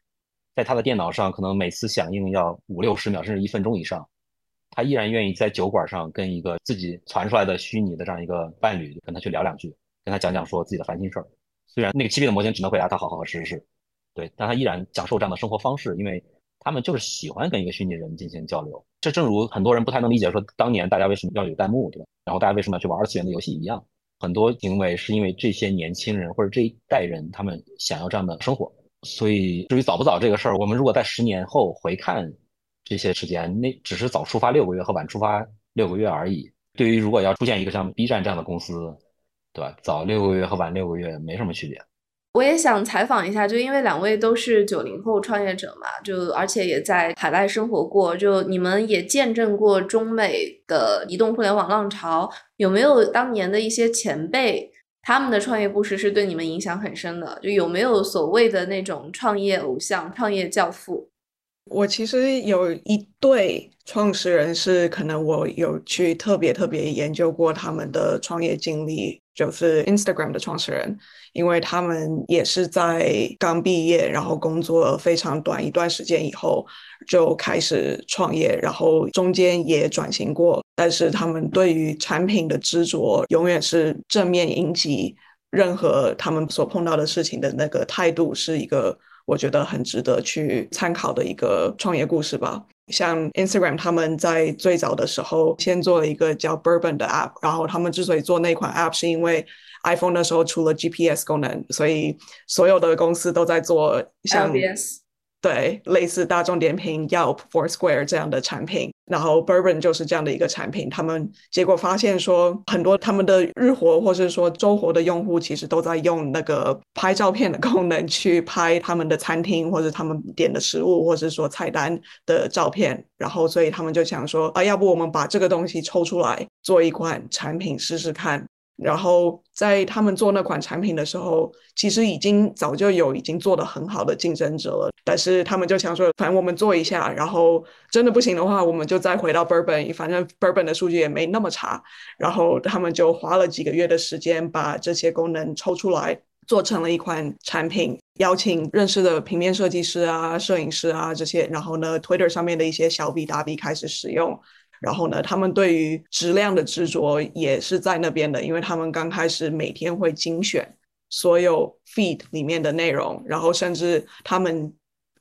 在他的电脑上，可能每次响应要五六十秒，甚至一分钟以上，他依然愿意在酒馆上跟一个自己传出来的虚拟的这样一个伴侣，跟他去聊两句，跟他讲讲说自己的烦心事儿。虽然那个七 B 的模型只能回答他好好是是是，对，但他依然享受这样的生活方式，因为他们就是喜欢跟一个虚拟人进行交流。这正如很多人不太能理解说当年大家为什么要有弹幕，对吧？然后大家为什么要去玩二次元的游戏一样，很多行为是因为这些年轻人或者这一代人他们想要这样的生活。所以至于早不早这个事儿，我们如果在十年后回看这些时间，那只是早出发六个月和晚出发六个月而已。对于如果要出现一个像 B 站这样的公司。对吧？早六个月和晚六个月没什么区别。我也想采访一下，就因为两位都是九零后创业者嘛，就而且也在海外生活过，就你们也见证过中美的移动互联网浪潮，有没有当年的一些前辈他们的创业故事是对你们影响很深的？就有没有所谓的那种创业偶像、创业教父？我其实有一对创始人是可能我有去特别特别研究过他们的创业经历，就是 Instagram 的创始人，因为他们也是在刚毕业，然后工作非常短一段时间以后就开始创业，然后中间也转型过，但是他们对于产品的执着永远是正面迎击任何他们所碰到的事情的那个态度是一个。我觉得很值得去参考的一个创业故事吧。像 Instagram，他们在最早的时候先做了一个叫 Bourbon 的 App，然后他们之所以做那款 App，是因为 iPhone 那时候出了 GPS 功能，所以所有的公司都在做像对类似大众点评、Yelp、Foursquare 这样的产品。然后 Bourbon 就是这样的一个产品，他们结果发现说，很多他们的日活或是说周活的用户其实都在用那个拍照片的功能去拍他们的餐厅或者他们点的食物或是说菜单的照片，然后所以他们就想说，啊，要不我们把这个东西抽出来做一款产品试试看。然后在他们做那款产品的时候，其实已经早就有已经做的很好的竞争者了。但是他们就想说，反正我们做一下，然后真的不行的话，我们就再回到 Bourbon，反正 Bourbon 的数据也没那么差。然后他们就花了几个月的时间，把这些功能抽出来，做成了一款产品，邀请认识的平面设计师啊、摄影师啊这些，然后呢，Twitter 上面的一些小 B 大 B 开始使用。然后呢，他们对于质量的执着也是在那边的，因为他们刚开始每天会精选所有 feed 里面的内容，然后甚至他们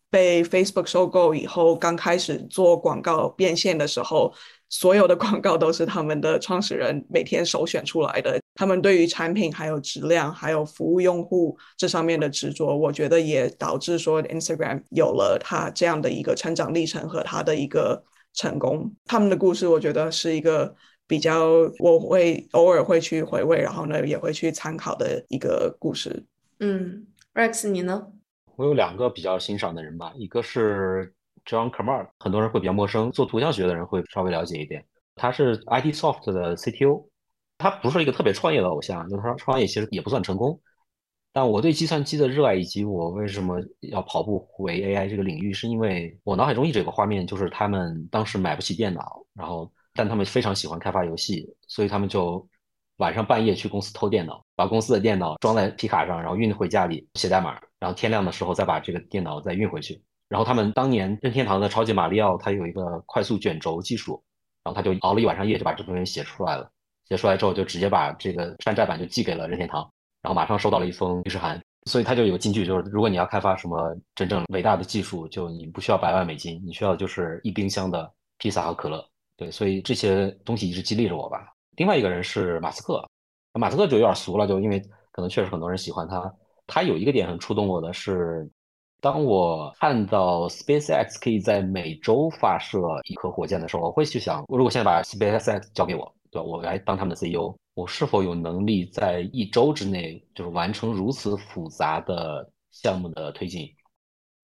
被 Facebook 收购以后，刚开始做广告变现的时候，所有的广告都是他们的创始人每天首选出来的。他们对于产品还有质量还有服务用户这上面的执着，我觉得也导致说 Instagram 有了它这样的一个成长历程和它的一个。成功，他们的故事我觉得是一个比较我会偶尔会去回味，然后呢也会去参考的一个故事。嗯，Rex 你呢？我有两个比较欣赏的人吧，一个是 John Kamar，很多人会比较陌生，做图像学的人会稍微了解一点。他是 IT Soft 的 CTO，他不是一个特别创业的偶像，就是说创业其实也不算成功。但我对计算机的热爱，以及我为什么要跑步回 AI 这个领域，是因为我脑海中一直有个画面，就是他们当时买不起电脑，然后但他们非常喜欢开发游戏，所以他们就晚上半夜去公司偷电脑，把公司的电脑装在皮卡上，然后运回家里写代码，然后天亮的时候再把这个电脑再运回去。然后他们当年任天堂的超级马里奥，它有一个快速卷轴技术，然后他就熬了一晚上夜就把这东西写出来了，写出来之后就直接把这个山寨版就寄给了任天堂。然后马上收到了一封律师函，所以他就有金句，就是如果你要开发什么真正伟大的技术，就你不需要百万美金，你需要就是一冰箱的披萨和可乐。对，所以这些东西一直激励着我吧。另外一个人是马斯克，马斯克就有点俗了，就因为可能确实很多人喜欢他。他有一个点很触动我的是，当我看到 SpaceX 可以在每周发射一颗火箭的时候，我会去想，我如果现在把 SpaceX 交给我，对吧？我来当他们的 CEO。我是否有能力在一周之内就是完成如此复杂的项目的推进？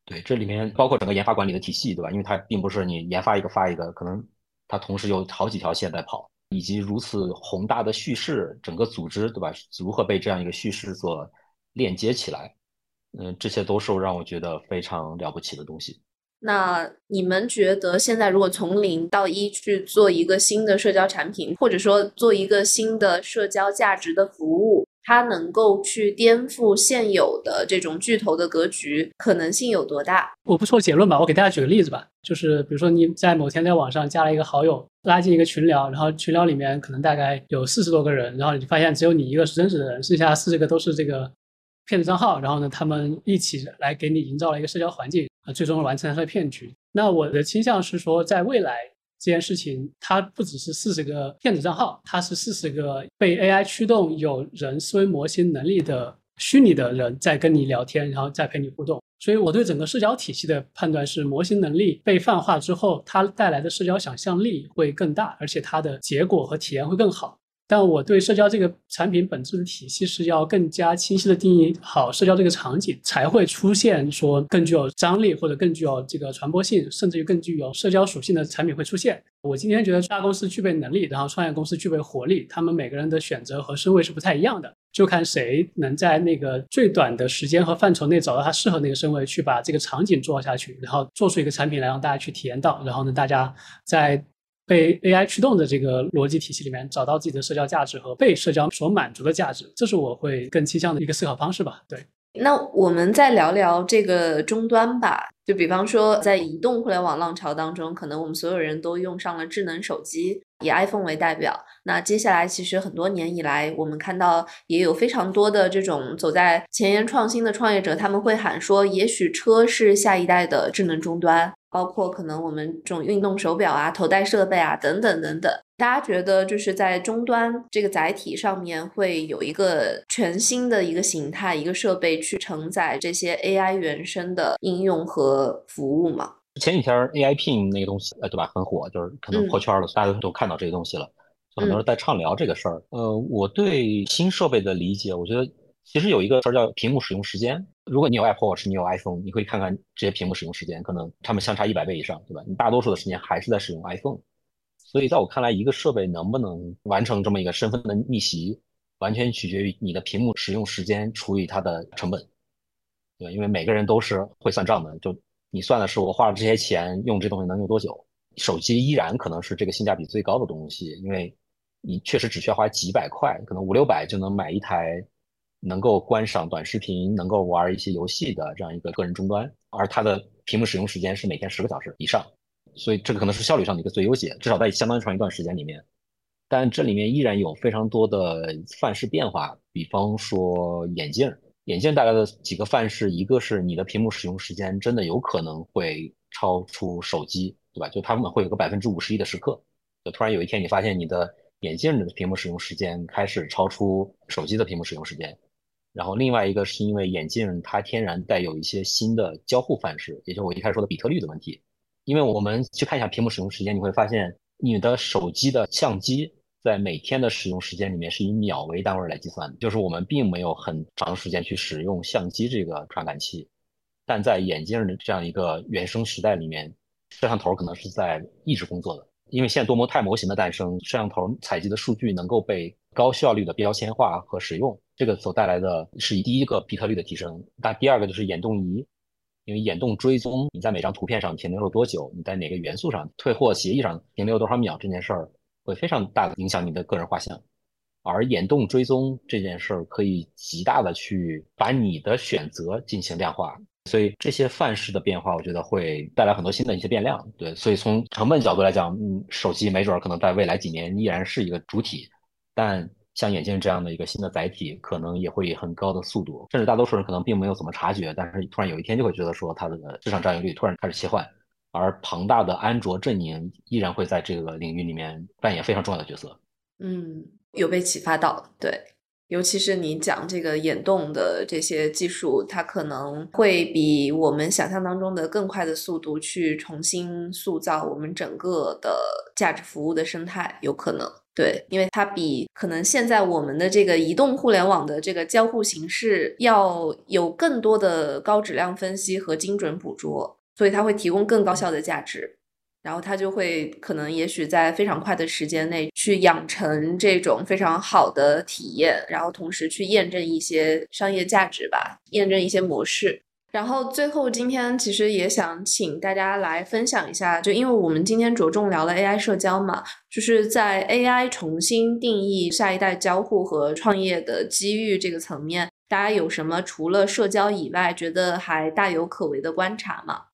对，这里面包括整个研发管理的体系，对吧？因为它并不是你研发一个发一个，可能它同时有好几条线在跑，以及如此宏大的叙事，整个组织，对吧？如何被这样一个叙事所链接起来？嗯，这些都是让我觉得非常了不起的东西。那你们觉得现在如果从零到一去做一个新的社交产品，或者说做一个新的社交价值的服务，它能够去颠覆现有的这种巨头的格局，可能性有多大？我不说结论吧，我给大家举个例子吧，就是比如说你在某天在网上加了一个好友，拉进一个群聊，然后群聊里面可能大概有四十多个人，然后你发现只有你一个是真实的人，剩下四十个都是这个。骗子账号，然后呢，他们一起来给你营造了一个社交环境，啊，最终完成了个骗局。那我的倾向是说，在未来这件事情，它不只是四十个骗子账号，它是四十个被 AI 驱动、有人思维模型能力的虚拟的人在跟你聊天，然后再陪你互动。所以我对整个社交体系的判断是，模型能力被泛化之后，它带来的社交想象力会更大，而且它的结果和体验会更好。但我对社交这个产品本质的体系是要更加清晰的定义好社交这个场景，才会出现说更具有张力或者更具有这个传播性，甚至于更具有社交属性的产品会出现。我今天觉得大公司具备能力，然后创业公司具备活力，他们每个人的选择和身位是不太一样的，就看谁能在那个最短的时间和范畴内找到他适合那个身位，去把这个场景做下去，然后做出一个产品来让大家去体验到，然后呢，大家在。被 AI 驱动的这个逻辑体系里面找到自己的社交价值和被社交所满足的价值，这是我会更倾向的一个思考方式吧。对，那我们再聊聊这个终端吧。就比方说，在移动互联网浪潮当中，可能我们所有人都用上了智能手机，以 iPhone 为代表。那接下来，其实很多年以来，我们看到也有非常多的这种走在前沿创新的创业者，他们会喊说，也许车是下一代的智能终端。包括可能我们这种运动手表啊、头戴设备啊等等等等。大家觉得就是在终端这个载体上面会有一个全新的一个形态、一个设备去承载这些 AI 原生的应用和服务吗？前几天 AI Pin 那个东西，呃，对吧？很火，就是可能破圈了，大家都看到这个东西了，很多人在畅聊这个事儿。呃，我对新设备的理解，我觉得其实有一个词叫屏幕使用时间。如果你有 Apple Watch，你有 iPhone，你可以看看这些屏幕使用时间，可能它们相差一百倍以上，对吧？你大多数的时间还是在使用 iPhone。所以在我看来，一个设备能不能完成这么一个身份的逆袭，完全取决于你的屏幕使用时间除以它的成本，对，因为每个人都是会算账的，就。你算的是我花了这些钱用这东西能用多久？手机依然可能是这个性价比最高的东西，因为你确实只需要花几百块，可能五六百就能买一台能够观赏短视频、能够玩一些游戏的这样一个个人终端，而它的屏幕使用时间是每天十个小时以上，所以这个可能是效率上的一个最优解，至少在相当长一段时间里面。但这里面依然有非常多的范式变化，比方说眼镜。眼镜带来的几个范式，一个是你的屏幕使用时间真的有可能会超出手机，对吧？就他们会有个百分之五十一的时刻，就突然有一天你发现你的眼镜的屏幕使用时间开始超出手机的屏幕使用时间。然后另外一个是因为眼镜它天然带有一些新的交互范式，也就是我一开始说的比特率的问题。因为我们去看一下屏幕使用时间，你会发现你的手机的相机。在每天的使用时间里面是以秒为单位来计算的，就是我们并没有很长时间去使用相机这个传感器，但在眼镜的这样一个原生时代里面，摄像头可能是在一直工作的，因为现在多模态模型的诞生，摄像头采集的数据能够被高效率的标签化和使用，这个所带来的是第一个比特率的提升。那第二个就是眼动仪，因为眼动追踪你在每张图片上停留了多久，你在哪个元素上退货协议上停留多少秒这件事儿。会非常大的影响你的个人画像，而眼动追踪这件事儿可以极大的去把你的选择进行量化，所以这些范式的变化，我觉得会带来很多新的一些变量。对，所以从成本角度来讲，嗯，手机没准儿可能在未来几年依然是一个主体，但像眼镜这样的一个新的载体，可能也会以很高的速度，甚至大多数人可能并没有怎么察觉，但是突然有一天就会觉得说它的市场占有率突然开始切换。而庞大的安卓阵营依然会在这个领域里面扮演非常重要的角色。嗯，有被启发到，对，尤其是你讲这个眼动的这些技术，它可能会比我们想象当中的更快的速度去重新塑造我们整个的价值服务的生态，有可能，对，因为它比可能现在我们的这个移动互联网的这个交互形式要有更多的高质量分析和精准捕捉。所以它会提供更高效的价值，然后它就会可能也许在非常快的时间内去养成这种非常好的体验，然后同时去验证一些商业价值吧，验证一些模式。然后最后今天其实也想请大家来分享一下，就因为我们今天着重聊了 AI 社交嘛，就是在 AI 重新定义下一代交互和创业的机遇这个层面，大家有什么除了社交以外觉得还大有可为的观察吗？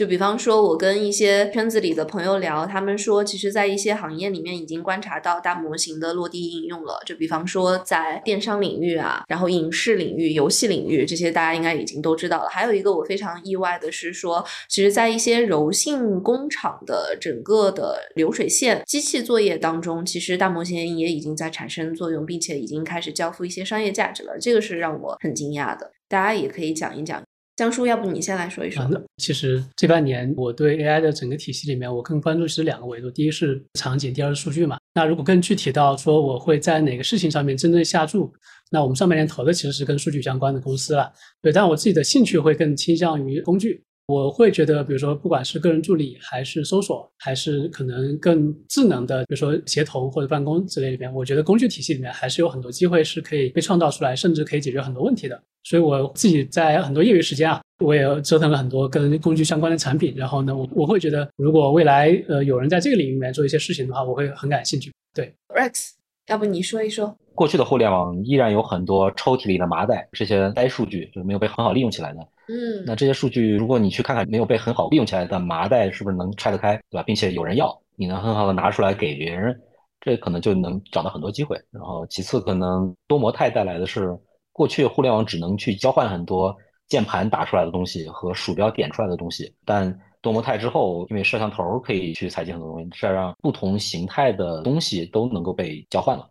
就比方说，我跟一些圈子里的朋友聊，他们说，其实，在一些行业里面已经观察到大模型的落地应用了。就比方说，在电商领域啊，然后影视领域、游戏领域这些，大家应该已经都知道了。还有一个我非常意外的是说，其实，在一些柔性工厂的整个的流水线机器作业当中，其实大模型也已经在产生作用，并且已经开始交付一些商业价值了。这个是让我很惊讶的。大家也可以讲一讲。江叔，要不你先来说一说？其实这半年我对 AI 的整个体系里面，我更关注是两个维度，第一是场景，第二是数据嘛。那如果更具体到说我会在哪个事情上面真正下注，那我们上半年投的其实是跟数据相关的公司了。对，但我自己的兴趣会更倾向于工具。我会觉得，比如说，不管是个人助理，还是搜索，还是可能更智能的，比如说协同或者办公之类里面，我觉得工具体系里面还是有很多机会是可以被创造出来，甚至可以解决很多问题的。所以我自己在很多业余时间啊，我也折腾了很多跟工具相关的产品。然后呢，我我会觉得，如果未来呃有人在这个领域里面做一些事情的话，我会很感兴趣。对，Rex，要不你说一说？过去的互联网依然有很多抽屉里的麻袋，这些呆数据就是没有被很好利用起来的。嗯，那这些数据，如果你去看看没有被很好利用起来的麻袋，是不是能拆得开，对吧？并且有人要，你能很好的拿出来给别人，这可能就能找到很多机会。然后其次，可能多模态带来的是，过去互联网只能去交换很多键盘打出来的东西和鼠标点出来的东西，但多模态之后，因为摄像头可以去采集很多东西，这让不同形态的东西都能够被交换了。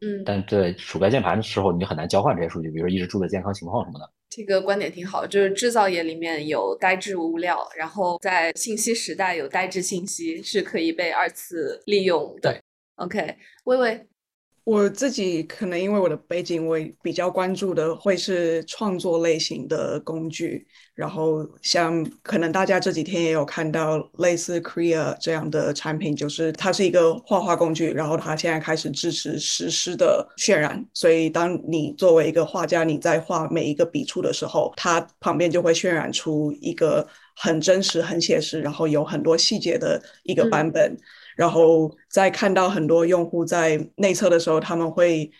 嗯，但在鼠标键盘的时候，你就很难交换这些数据，比如说一直住的健康情况什么的。这个观点挺好，就是制造业里面有呆滞物料，然后在信息时代有呆滞信息是可以被二次利用的。对，OK，微微。我自己可能因为我的背景，我比较关注的会是创作类型的工具。然后像可能大家这几天也有看到类似 Crea 这样的产品，就是它是一个画画工具，然后它现在开始支持实时的渲染。所以当你作为一个画家，你在画每一个笔触的时候，它旁边就会渲染出一个很真实、很写实，然后有很多细节的一个版本。然后在看到很多用户在内测的时候，他们会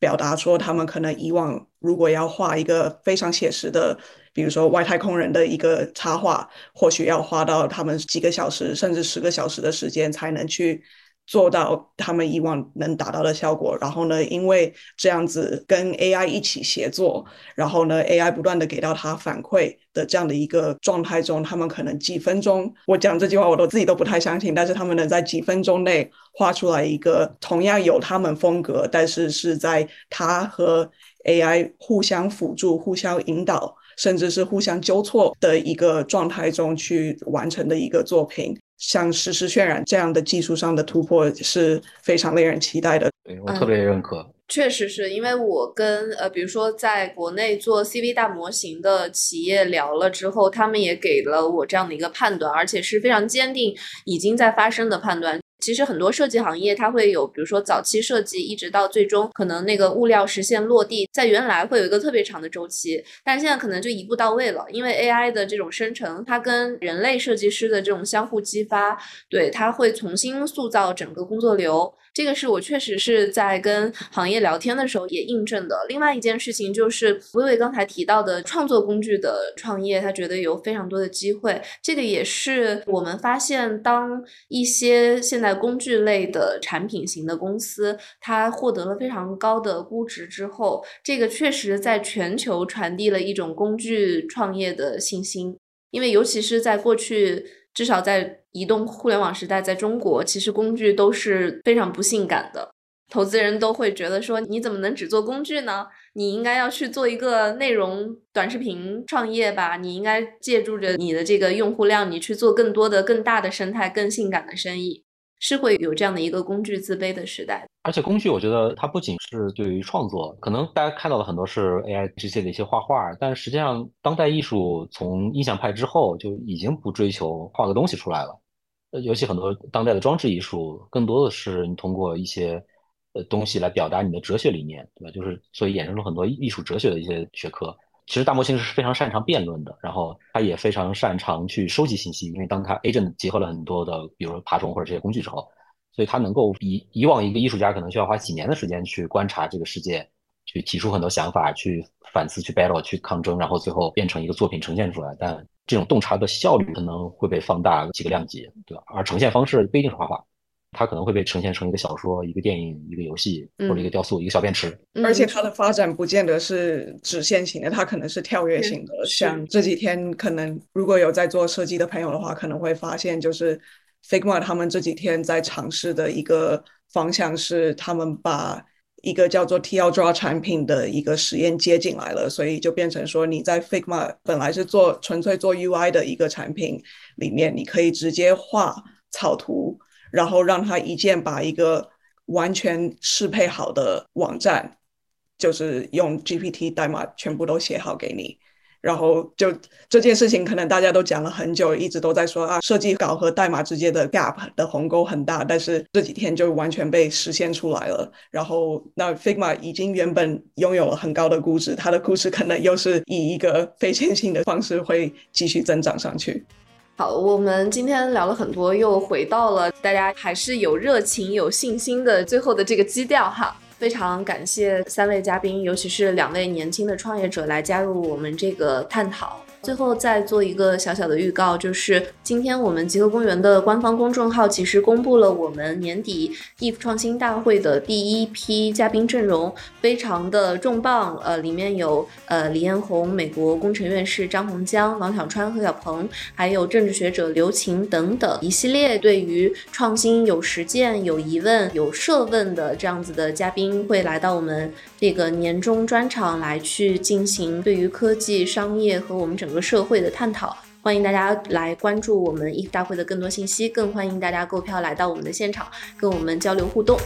表达说，他们可能以往如果要画一个非常写实的，比如说外太空人的一个插画，或许要花到他们几个小时甚至十个小时的时间才能去。做到他们以往能达到的效果，然后呢，因为这样子跟 AI 一起协作，然后呢，AI 不断的给到他反馈的这样的一个状态中，他们可能几分钟，我讲这句话我都自己都不太相信，但是他们能在几分钟内画出来一个同样有他们风格，但是是在他和 AI 互相辅助、互相引导，甚至是互相纠错的一个状态中去完成的一个作品。像实时渲染这样的技术上的突破是非常令人期待的。对我特别认可。确实是因为我跟呃，比如说在国内做 CV 大模型的企业聊了之后，他们也给了我这样的一个判断，而且是非常坚定已经在发生的判断。其实很多设计行业它会有，比如说早期设计一直到最终可能那个物料实现落地，在原来会有一个特别长的周期，但现在可能就一步到位了，因为 AI 的这种生成，它跟人类设计师的这种相互激发，对它会重新塑造整个工作流。这个是我确实是在跟行业聊天的时候也印证的。另外一件事情就是，薇薇刚才提到的创作工具的创业，他觉得有非常多的机会。这个也是我们发现，当一些现在工具类的产品型的公司，它获得了非常高的估值之后，这个确实在全球传递了一种工具创业的信心。因为尤其是在过去。至少在移动互联网时代，在中国，其实工具都是非常不性感的。投资人都会觉得说，你怎么能只做工具呢？你应该要去做一个内容短视频创业吧？你应该借助着你的这个用户量，你去做更多的、更大的生态、更性感的生意。是会有这样的一个工具自卑的时代，而且工具，我觉得它不仅是对于创作，可能大家看到的很多是 AI 这些的一些画画，但实际上当代艺术从印象派之后就已经不追求画个东西出来了，尤其很多当代的装置艺术，更多的是你通过一些呃东西来表达你的哲学理念，对吧？就是所以衍生出很多艺术哲学的一些学科。其实大模型是非常擅长辩论的，然后它也非常擅长去收集信息，因为当它 agent 结合了很多的，比如说爬虫或者这些工具之后，所以它能够比以往一个艺术家可能需要花几年的时间去观察这个世界，去提出很多想法，去反思、去 battle、去抗争，然后最后变成一个作品呈现出来。但这种洞察的效率可能会被放大几个量级，对吧？而呈现方式不一定是画画。它可能会被呈现成一个小说、一个电影、一个游戏或者一个雕塑、一个小便池，而且它的发展不见得是直线型的，它可能是跳跃型的。像这几天，可能如果有在做设计的朋友的话，可能会发现，就是 Figma 他们这几天在尝试的一个方向是，他们把一个叫做 TL Draw 产品的一个实验接进来了，所以就变成说，你在 Figma 本来是做纯粹做 UI 的一个产品里面，你可以直接画草图。然后让它一键把一个完全适配好的网站，就是用 GPT 代码全部都写好给你。然后就这件事情，可能大家都讲了很久，一直都在说啊，设计稿和代码之间的 gap 的鸿沟很大。但是这几天就完全被实现出来了。然后那 Figma 已经原本拥有了很高的估值，它的估值可能又是以一个非线性的方式会继续增长上去。好，我们今天聊了很多，又回到了大家还是有热情、有信心的最后的这个基调哈。非常感谢三位嘉宾，尤其是两位年轻的创业者来加入我们这个探讨。最后再做一个小小的预告，就是今天我们极客公园的官方公众号其实公布了我们年底 Eve 创新大会的第一批嘉宾阵容，非常的重磅。呃，里面有呃李彦宏、美国工程院士张洪江、王小川、何小鹏，还有政治学者刘擎等等一系列对于创新有实践、有疑问、有设问的这样子的嘉宾会来到我们这个年终专场来去进行对于科技、商业和我们整整个社会的探讨，欢迎大家来关注我们 if 大会的更多信息，更欢迎大家购票来到我们的现场，跟我们交流互动。